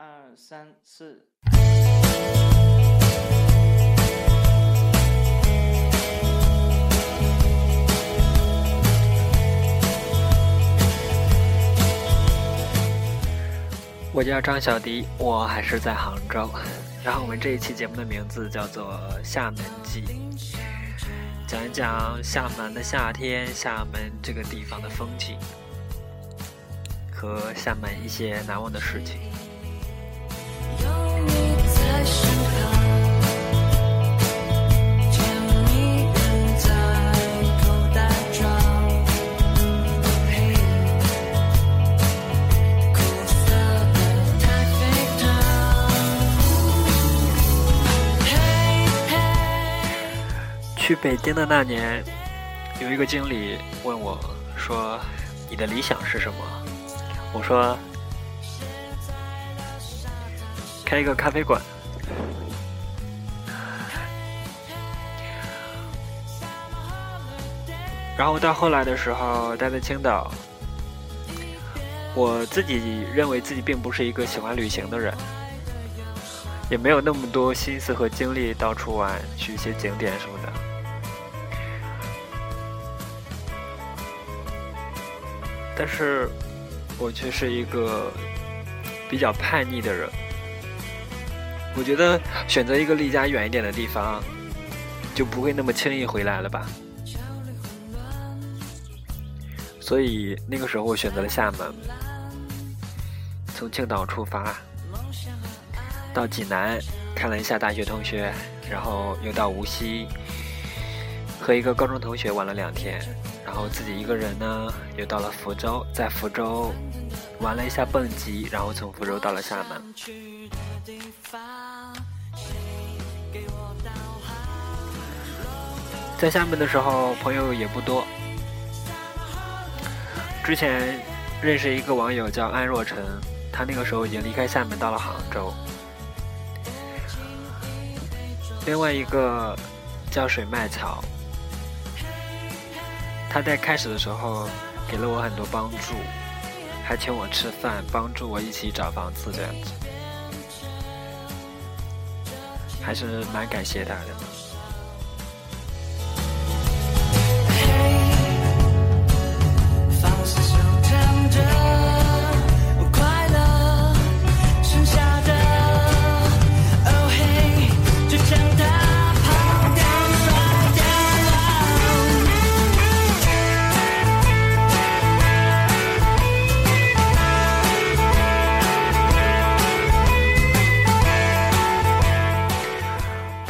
二三四。我叫张小迪，我还是在杭州。然后我们这一期节目的名字叫做《厦门记》，讲一讲厦门的夏天，厦门这个地方的风景，和厦门一些难忘的事情。去北京的那年，有一个经理问我说：“你的理想是什么？”我说：“开一个咖啡馆。”然后到后来的时候，待在青岛，我自己认为自己并不是一个喜欢旅行的人。也没有那么多心思和精力到处玩，去一些景点什么的。但是，我却是一个比较叛逆的人。我觉得选择一个离家远一点的地方，就不会那么轻易回来了吧。所以那个时候我选择了厦门，从青岛出发。到济南看了一下大学同学，然后又到无锡和一个高中同学玩了两天，然后自己一个人呢又到了福州，在福州玩了一下蹦极，然后从福州到了厦门。在厦门的时候朋友也不多，之前认识一个网友叫安若晨，他那个时候已经离开厦门到了杭州。另外一个叫水麦草，他在开始的时候给了我很多帮助，还请我吃饭，帮助我一起找房子这样子，还是蛮感谢他的。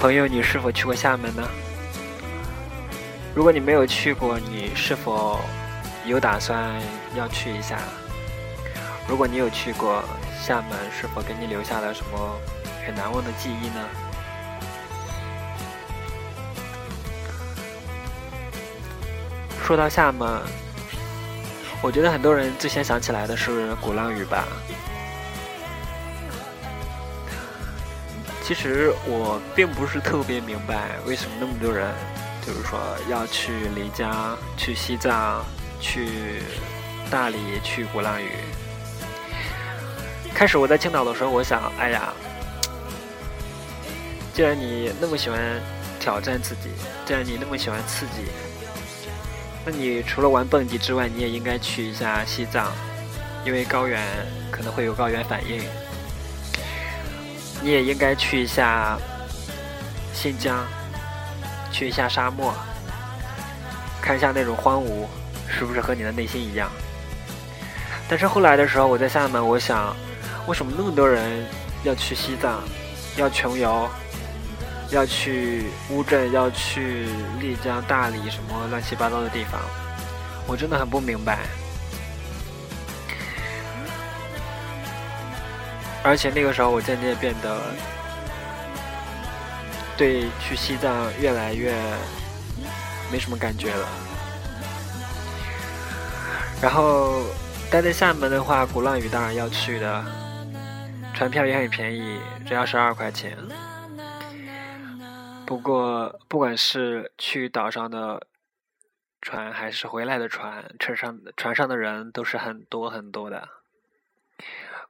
朋友，你是否去过厦门呢？如果你没有去过，你是否有打算要去一下？如果你有去过厦门，是否给你留下了什么很难忘的记忆呢？说到厦门，我觉得很多人最先想起来的是鼓浪屿吧。其实我并不是特别明白为什么那么多人，就是说要去丽江、去西藏、去大理、去鼓浪屿。开始我在青岛的时候，我想，哎呀，既然你那么喜欢挑战自己，既然你那么喜欢刺激，那你除了玩蹦极之外，你也应该去一下西藏，因为高原可能会有高原反应。你也应该去一下新疆，去一下沙漠，看一下那种荒芜，是不是和你的内心一样？但是后来的时候，我在厦门，我想，为什么那么多人要去西藏，要穷游，要去乌镇，要去丽江、大理什么乱七八糟的地方？我真的很不明白。而且那个时候，我渐渐变得对去西藏越来越没什么感觉了。然后待在厦门的话，鼓浪屿当然要去的，船票也很便宜，只要十二块钱。不过，不管是去岛上的船，还是回来的船，车上船上的人都是很多很多的。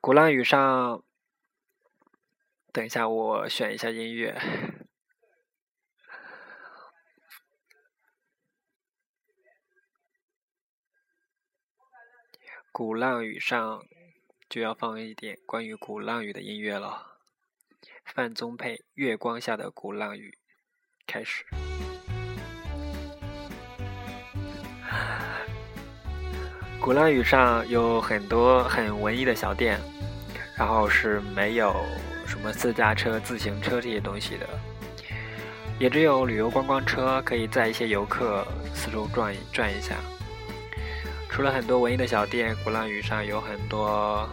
鼓浪屿上。等一下，我选一下音乐。鼓浪屿上就要放一点关于鼓浪屿的音乐了。范宗沛《月光下的鼓浪屿》开始。鼓浪屿上有很多很文艺的小店，然后是没有什么私家车、自行车这些东西的，也只有旅游观光车可以载一些游客四周转一转一下。除了很多文艺的小店，鼓浪屿上有很多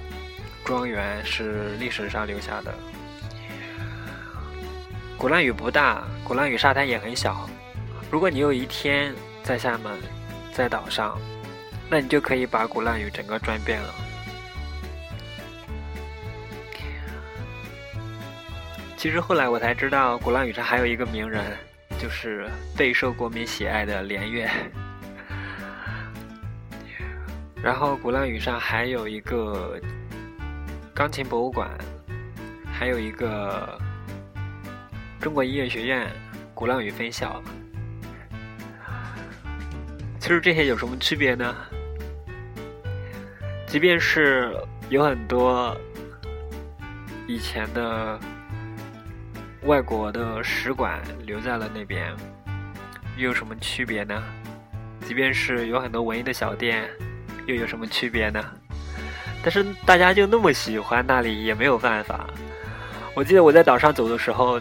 庄园是历史上留下的。鼓浪屿不大，鼓浪屿沙滩也很小。如果你有一天在厦门，在岛上，那你就可以把鼓浪屿整个转遍了。其实后来我才知道，鼓浪屿上还有一个名人，就是备受国民喜爱的连岳。然后鼓浪屿上还有一个钢琴博物馆，还有一个。中国音乐学院鼓浪屿分校，其实这些有什么区别呢？即便是有很多以前的外国的使馆留在了那边，又有什么区别呢？即便是有很多文艺的小店，又有什么区别呢？但是大家就那么喜欢那里，也没有办法。我记得我在岛上走的时候。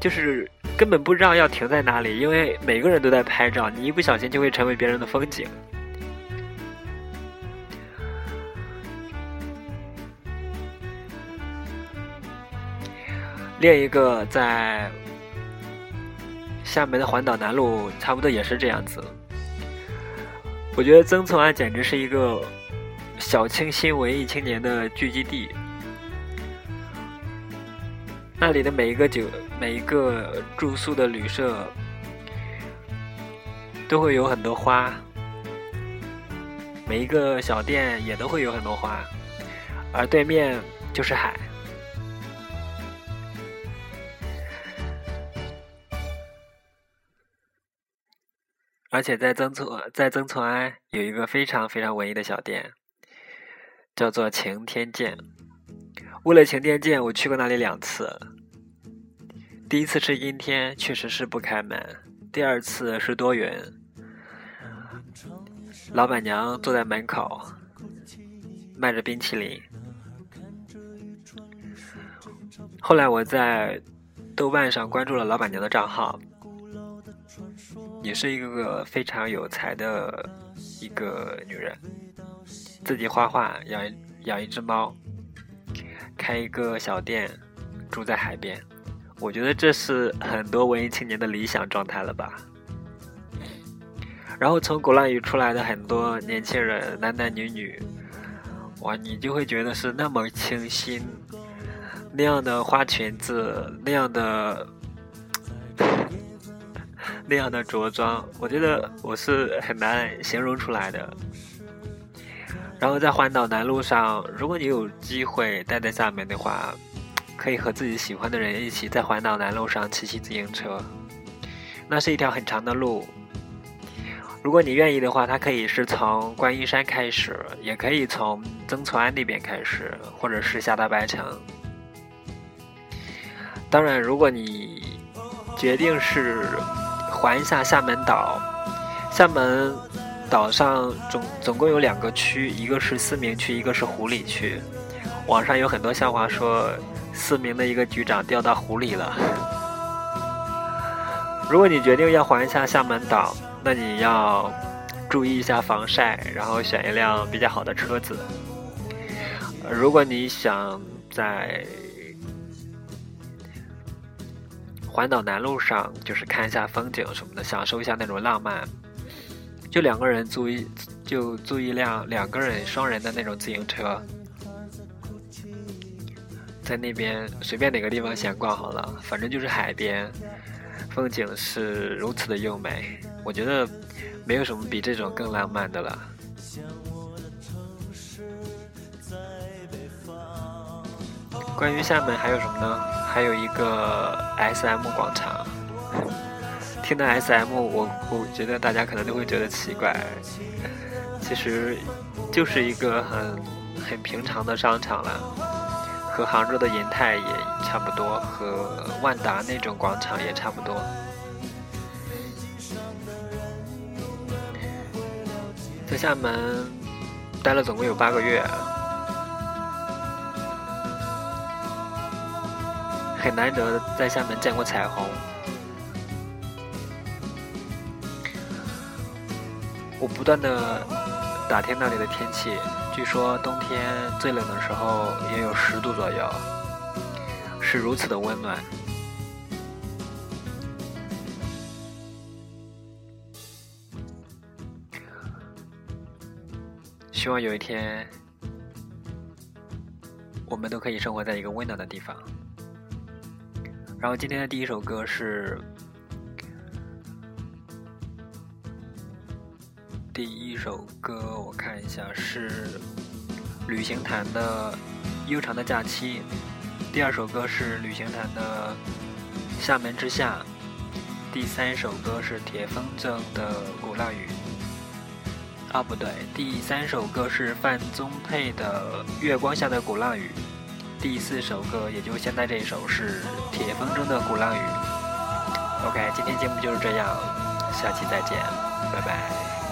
就是根本不知道要停在哪里，因为每个人都在拍照，你一不小心就会成为别人的风景。另一个在厦门的环岛南路，差不多也是这样子。我觉得曾厝垵简直是一个小清新文艺青年的聚集地。那里的每一个酒、每一个住宿的旅社，都会有很多花；每一个小店也都会有很多花，而对面就是海。而且在曾厝在曾厝垵有一个非常非常文艺的小店，叫做晴天见。为了晴天见，我去过那里两次。第一次是阴天，确实是不开门；第二次是多云，老板娘坐在门口，卖着冰淇淋。后来我在豆瓣上关注了老板娘的账号，也是一个非常有才的一个女人，自己画画，养养一只猫。开一个小店，住在海边，我觉得这是很多文艺青年的理想状态了吧。然后从鼓浪屿出来的很多年轻人，男男女女，哇，你就会觉得是那么清新，那样的花裙子，那样的那样的着装，我觉得我是很难形容出来的。然后在环岛南路上，如果你有机会待在厦门的话，可以和自己喜欢的人一起在环岛南路上骑骑自行车。那是一条很长的路。如果你愿意的话，它可以是从观音山开始，也可以从曾厝垵那边开始，或者是下到白城。当然，如果你决定是环一下厦门岛，厦门。岛上总总共有两个区，一个是思明区，一个是湖里区。网上有很多笑话说，思明的一个局长掉到湖里了。如果你决定要环一下厦门岛，那你要注意一下防晒，然后选一辆比较好的车子。如果你想在环岛南路上，就是看一下风景什么的，享受一下那种浪漫。就两个人租一，就租一辆两个人双人的那种自行车，在那边随便哪个地方闲逛好了，反正就是海边，风景是如此的优美，我觉得没有什么比这种更浪漫的了。关于厦门还有什么呢？还有一个 SM 广场。听到 SM，我我觉得大家可能都会觉得奇怪，其实就是一个很很平常的商场了，和杭州的银泰也差不多，和万达那种广场也差不多。在厦门待了总共有八个月，很难得在厦门见过彩虹。我不断的打听那里的天气，据说冬天最冷的时候也有十度左右，是如此的温暖。希望有一天，我们都可以生活在一个温暖的地方。然后今天的第一首歌是。第一首歌我看一下是旅行团的《悠长的假期》，第二首歌是旅行团的《厦门之夏》，第三首歌是铁风筝的《鼓浪屿》。啊，不对，第三首歌是范宗沛的《月光下的鼓浪屿》，第四首歌也就现在这一首是铁风筝的《鼓浪屿》。OK，今天节目就是这样，下期再见，拜拜。